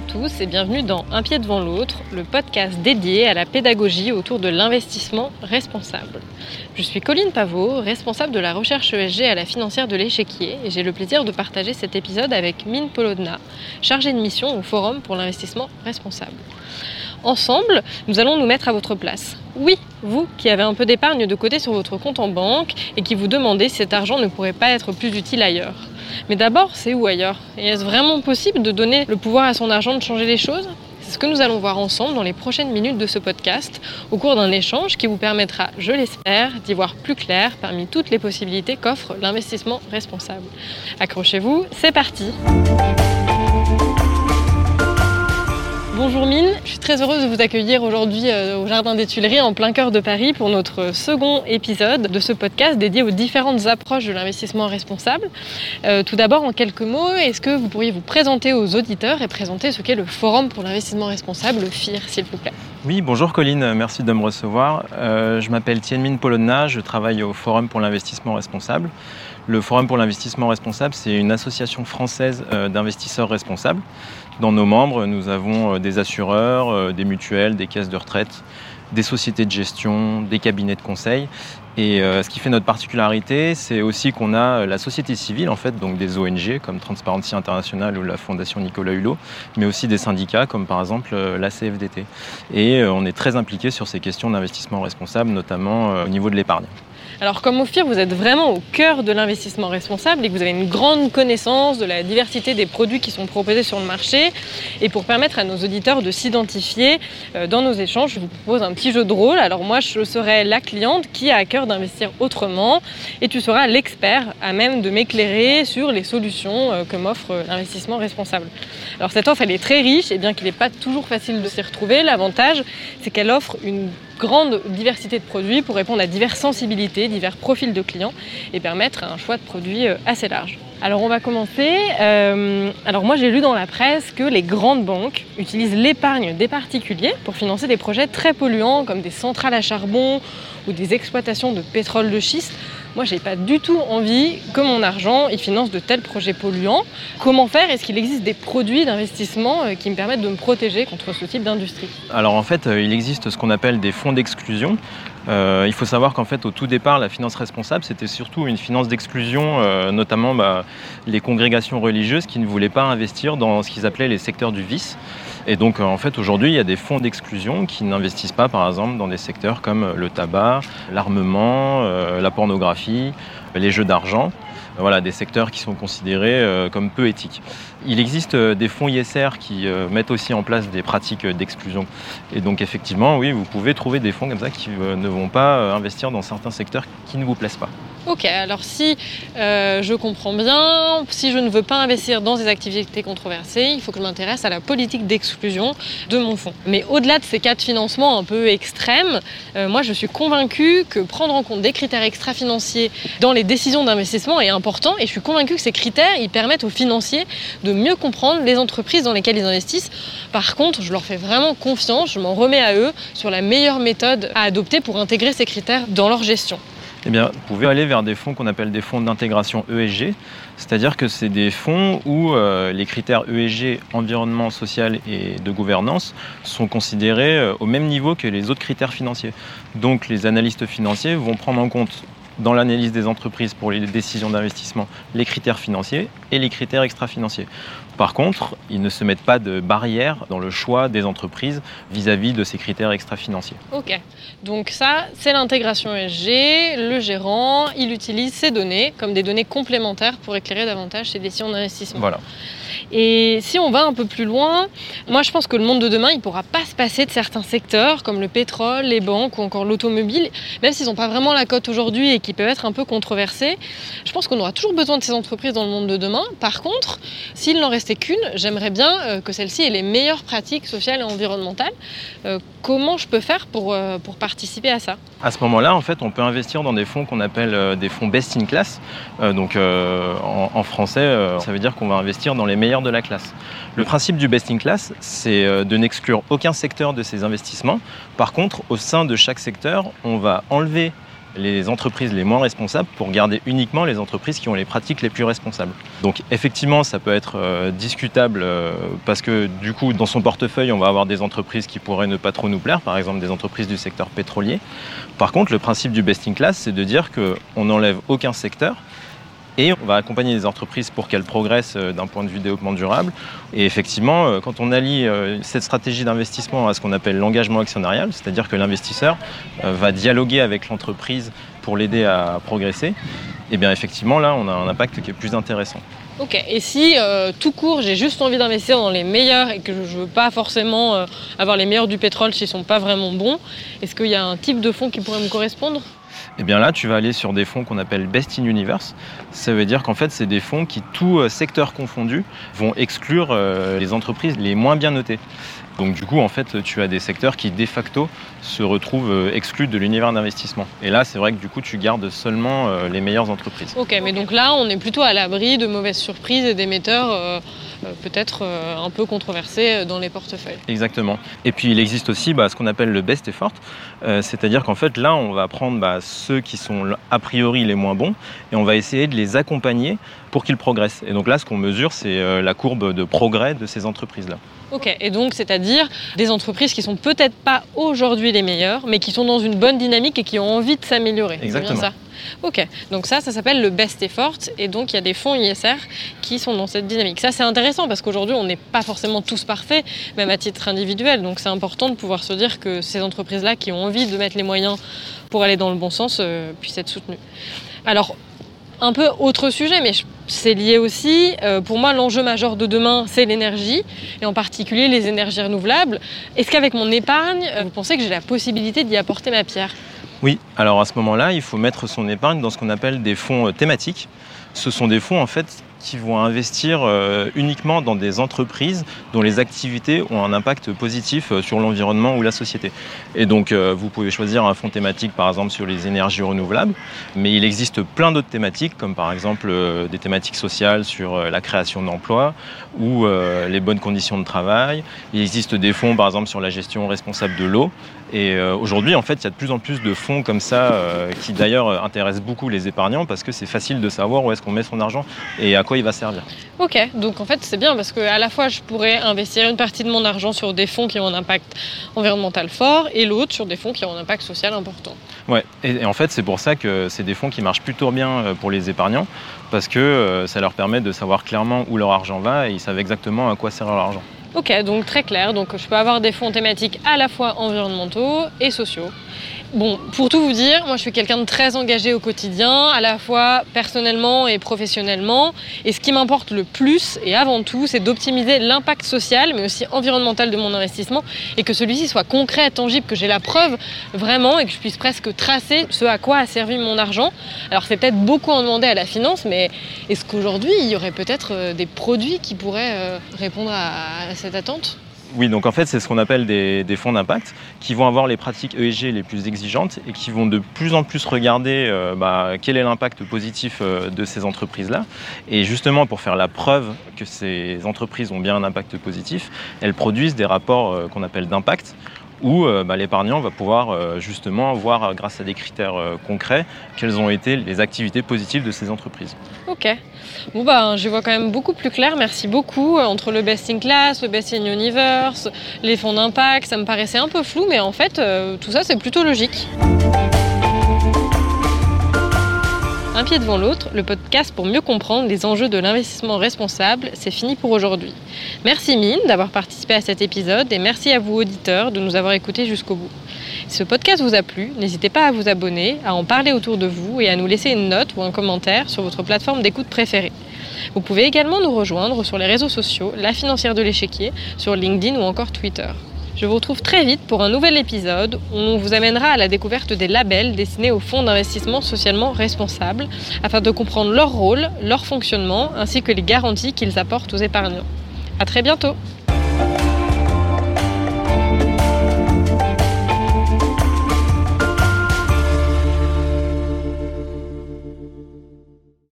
à tous et bienvenue dans Un pied devant l'autre, le podcast dédié à la pédagogie autour de l'investissement responsable. Je suis Colline Pavot, responsable de la recherche ESG à la financière de l'échiquier et j'ai le plaisir de partager cet épisode avec Mine Polodna, chargée de mission au Forum pour l'investissement responsable. Ensemble, nous allons nous mettre à votre place. Oui, vous qui avez un peu d'épargne de côté sur votre compte en banque et qui vous demandez si cet argent ne pourrait pas être plus utile ailleurs. Mais d'abord, c'est où ailleurs? Et est-ce vraiment possible de donner le pouvoir à son argent de changer les choses? C'est ce que nous allons voir ensemble dans les prochaines minutes de ce podcast, au cours d'un échange qui vous permettra, je l'espère, d'y voir plus clair parmi toutes les possibilités qu'offre l'investissement responsable. Accrochez-vous, c'est parti Bonjour Mine, je suis très heureuse de vous accueillir aujourd'hui euh, au Jardin des Tuileries en plein cœur de Paris pour notre second épisode de ce podcast dédié aux différentes approches de l'investissement responsable. Euh, tout d'abord, en quelques mots, est-ce que vous pourriez vous présenter aux auditeurs et présenter ce qu'est le Forum pour l'investissement responsable, le FIR, s'il vous plaît? Oui, bonjour Colline, merci de me recevoir. Euh, je m'appelle Tienmine Polonna, je travaille au Forum pour l'investissement responsable. Le Forum pour l'investissement responsable, c'est une association française d'investisseurs responsables. Dans nos membres, nous avons euh, des assureurs, euh, des mutuelles, des caisses de retraite, des sociétés de gestion, des cabinets de conseil. Et euh, ce qui fait notre particularité, c'est aussi qu'on a la société civile, en fait, donc des ONG comme Transparency International ou la Fondation Nicolas Hulot, mais aussi des syndicats comme par exemple la CFDT. Et on est très impliqué sur ces questions d'investissement responsable, notamment au niveau de l'épargne. Alors comme OFIR, vous êtes vraiment au cœur de l'investissement responsable et que vous avez une grande connaissance de la diversité des produits qui sont proposés sur le marché. Et pour permettre à nos auditeurs de s'identifier euh, dans nos échanges, je vous propose un petit jeu de rôle. Alors moi, je serai la cliente qui a à cœur d'investir autrement et tu seras l'expert à même de m'éclairer sur les solutions euh, que m'offre l'investissement responsable. Alors cette offre, elle est très riche et bien qu'il n'est pas toujours facile de s'y retrouver, l'avantage, c'est qu'elle offre une grande diversité de produits pour répondre à diverses sensibilités, divers profils de clients et permettre un choix de produits euh, assez large. Alors on va commencer. Euh, alors moi j'ai lu dans la presse que les grandes banques utilisent l'épargne des particuliers pour financer des projets très polluants comme des centrales à charbon ou des exploitations de pétrole de schiste moi, j'ai pas du tout envie que mon argent finance de tels projets polluants. Comment faire? Est-ce qu'il existe des produits d'investissement euh, qui me permettent de me protéger contre ce type d'industrie? Alors en fait, euh, il existe ce qu'on appelle des fonds d'exclusion. Euh, il faut savoir qu'en fait, au tout départ, la finance responsable, c'était surtout une finance d'exclusion, notamment bah, les congrégations religieuses qui ne voulaient pas investir dans ce qu'ils appelaient les secteurs du vice. Et donc en fait aujourd'hui il y a des fonds d'exclusion qui n'investissent pas par exemple dans des secteurs comme le tabac, l'armement, la pornographie, les jeux d'argent. Voilà, des secteurs qui sont considérés euh, comme peu éthiques. Il existe euh, des fonds ISR qui euh, mettent aussi en place des pratiques d'exclusion. Et donc effectivement, oui, vous pouvez trouver des fonds comme ça qui ne vont pas investir dans certains secteurs qui ne vous plaisent pas. Ok, alors si euh, je comprends bien, si je ne veux pas investir dans des activités controversées, il faut que je m'intéresse à la politique d'exclusion de mon fonds. Mais au-delà de ces cas de financement un peu extrêmes, euh, moi je suis convaincue que prendre en compte des critères extra-financiers dans les décisions d'investissement est important et je suis convaincue que ces critères ils permettent aux financiers de mieux comprendre les entreprises dans lesquelles ils investissent. Par contre, je leur fais vraiment confiance, je m'en remets à eux sur la meilleure méthode à adopter pour intégrer ces critères dans leur gestion eh bien, vous pouvez aller vers des fonds qu'on appelle des fonds d'intégration ESG, c'est-à-dire que c'est des fonds où euh, les critères ESG, environnement, social et de gouvernance, sont considérés euh, au même niveau que les autres critères financiers. Donc les analystes financiers vont prendre en compte dans l'analyse des entreprises pour les décisions d'investissement les critères financiers et les critères extra-financiers. Par contre, ils ne se mettent pas de barrière dans le choix des entreprises vis-à-vis de ces critères extra-financiers. Ok, donc ça, c'est l'intégration ESG. Le gérant, il utilise ces données comme des données complémentaires pour éclairer davantage ses décisions d'investissement. Voilà. Et si on va un peu plus loin, moi je pense que le monde de demain, il ne pourra pas se passer de certains secteurs comme le pétrole, les banques ou encore l'automobile, même s'ils n'ont pas vraiment la cote aujourd'hui et qui peuvent être un peu controversés. Je pense qu'on aura toujours besoin de ces entreprises dans le monde de demain. Par contre, s'il n'en restait qu'une, j'aimerais bien euh, que celle-ci ait les meilleures pratiques sociales et environnementales. Euh, comment je peux faire pour, euh, pour participer à ça? À ce moment-là, en fait, on peut investir dans des fonds qu'on appelle des fonds best in class. donc en, en, français, ça veut dire qu'on va investir dans les meilleurs de la classe. Le principe du best in class, c'est de n'exclure aucun secteur de ses investissements. Par contre, au sein de chaque secteur, on va enlever les entreprises les moins responsables pour garder uniquement les entreprises qui ont les pratiques les plus responsables. Donc effectivement, ça peut être euh, discutable euh, parce que du coup, dans son portefeuille, on va avoir des entreprises qui pourraient ne pas trop nous plaire, par exemple des entreprises du secteur pétrolier. Par contre, le principe du best in class, c'est de dire qu'on n'enlève aucun secteur et on va accompagner les entreprises pour qu'elles progressent euh, d'un point de vue développement durable. Et effectivement, euh, quand on allie euh, cette stratégie d'investissement à ce qu'on appelle l'engagement actionnarial, c'est-à-dire que l'investisseur va dialoguer avec l'entreprise pour l'aider à progresser, et eh bien effectivement là, on a un impact qui est plus intéressant. Ok, et si tout court, j'ai juste envie d'investir dans les meilleurs et que je ne veux pas forcément avoir les meilleurs du pétrole s'ils ne sont pas vraiment bons, est-ce qu'il y a un type de fonds qui pourrait me correspondre? Et eh bien là, tu vas aller sur des fonds qu'on appelle Best in Universe. Ça veut dire qu'en fait, c'est des fonds qui, tout euh, secteur confondu, vont exclure euh, les entreprises les moins bien notées. Donc du coup, en fait, tu as des secteurs qui de facto se retrouvent euh, exclus de l'univers d'investissement. Et là, c'est vrai que du coup, tu gardes seulement les meilleures entreprises. Ok, mais donc là, on est plutôt à l'abri de mauvaises surprises et d'émetteurs euh, peut-être euh, un peu controversé dans les portefeuilles. Exactement. Et puis il existe aussi bah, ce qu'on appelle le best effort, euh, c'est-à-dire qu'en fait là on va prendre bah, ceux qui sont a priori les moins bons et on va essayer de les accompagner pour qu'ils progressent. Et donc là ce qu'on mesure c'est la courbe de progrès de ces entreprises-là. Ok, et donc c'est-à-dire des entreprises qui sont peut-être pas aujourd'hui les meilleures, mais qui sont dans une bonne dynamique et qui ont envie de s'améliorer. Exactement. ça Ok, donc ça, ça s'appelle le best effort, et donc il y a des fonds ISR qui sont dans cette dynamique. Ça, c'est intéressant parce qu'aujourd'hui, on n'est pas forcément tous parfaits, même à titre individuel. Donc c'est important de pouvoir se dire que ces entreprises-là qui ont envie de mettre les moyens pour aller dans le bon sens euh, puissent être soutenues. Alors, un peu autre sujet, mais c'est lié aussi. Euh, pour moi, l'enjeu majeur de demain, c'est l'énergie, et en particulier les énergies renouvelables. Est-ce qu'avec mon épargne, euh, vous pensez que j'ai la possibilité d'y apporter ma pierre? Oui, alors à ce moment-là, il faut mettre son épargne dans ce qu'on appelle des fonds euh, thématiques. Ce sont des fonds en fait qui vont investir euh, uniquement dans des entreprises dont les activités ont un impact positif euh, sur l'environnement ou la société. Et donc, euh, vous pouvez choisir un fonds thématique, par exemple, sur les énergies renouvelables, mais il existe plein d'autres thématiques, comme par exemple des thématiques sociales sur la création d'emplois ou les bonnes conditions de travail. Il existe des fonds, par exemple, sur la gestion responsable de l'eau. Et aujourd'hui, en fait, il y a de plus en plus de fonds comme ça qui d'ailleurs intéressent beaucoup les épargnants parce que c'est facile de savoir où est-ce qu'on met son argent et à il va servir. Ok, donc en fait c'est bien parce que à la fois je pourrais investir une partie de mon argent sur des fonds qui ont un impact environnemental fort et l'autre sur des fonds qui ont un impact social important. Ouais, et, en fait c'est pour ça que c'est des fonds qui marchent plutôt bien euh, pour les épargnants parce que euh, ça leur permet de savoir clairement où leur argent va et ils savent exactement à quoi sert leur argent. Ok, donc très clair. Donc je peux avoir des fonds thématiques à la fois environnementaux et sociaux. Bon, pour tout vous dire, moi je suis quelqu'un de très engagé au quotidien, à la fois personnellement et professionnellement. Et ce qui m'importe le plus et avant tout, c'est d'optimiser l'impact social, mais aussi environnemental de mon investissement et que celui-ci soit concret, tangible, que j'ai la preuve vraiment et que je puisse presque tracer ce à quoi a servi mon argent. Alors c'est peut-être beaucoup en demander à la finance, mais est-ce qu'aujourd'hui il y aurait peut-être euh, des produits qui pourraient euh, répondre à oui, donc en fait, c'est ce qu'on appelle des, fonds d'impact qui vont avoir les pratiques ESG les plus exigeantes et qui vont de plus en plus regarder euh, bah, quel est l'impact positif euh, de ces entreprises-là. Et justement, pour faire la preuve que ces entreprises ont bien un impact positif, elles produisent des rapports euh, qu'on appelle d'impact où bah, l'épargnant va pouvoir justement voir, grâce à des critères concrets, quelles ont été les activités positives de ces entreprises. Ok. Bon bah je vois quand même beaucoup plus clair, merci beaucoup. Euh, entre le best in class, le best in universe, les fonds d'impact, ça me paraissait un peu flou, mais en fait euh, tout ça c'est plutôt logique. Un pied devant l'autre, le podcast pour mieux comprendre les enjeux de l'investissement responsable, c'est fini pour aujourd'hui. Merci Mine d'avoir participé à cet épisode et merci à vous auditeurs de nous avoir écoutés jusqu'au bout. Si ce podcast vous a plu, n'hésitez pas à vous abonner, à en parler autour de vous et à nous laisser une note ou un commentaire sur votre plateforme d'écoute préférée. Vous pouvez également nous rejoindre sur les réseaux sociaux, La Financière de l'Échiquier, sur LinkedIn ou encore Twitter. Je vous retrouve très vite pour un nouvel épisode où on vous amènera à la découverte des labels destinés aux fonds d'investissement socialement responsables afin de comprendre leur rôle, leur fonctionnement ainsi que les garanties qu'ils apportent aux épargnants. A très bientôt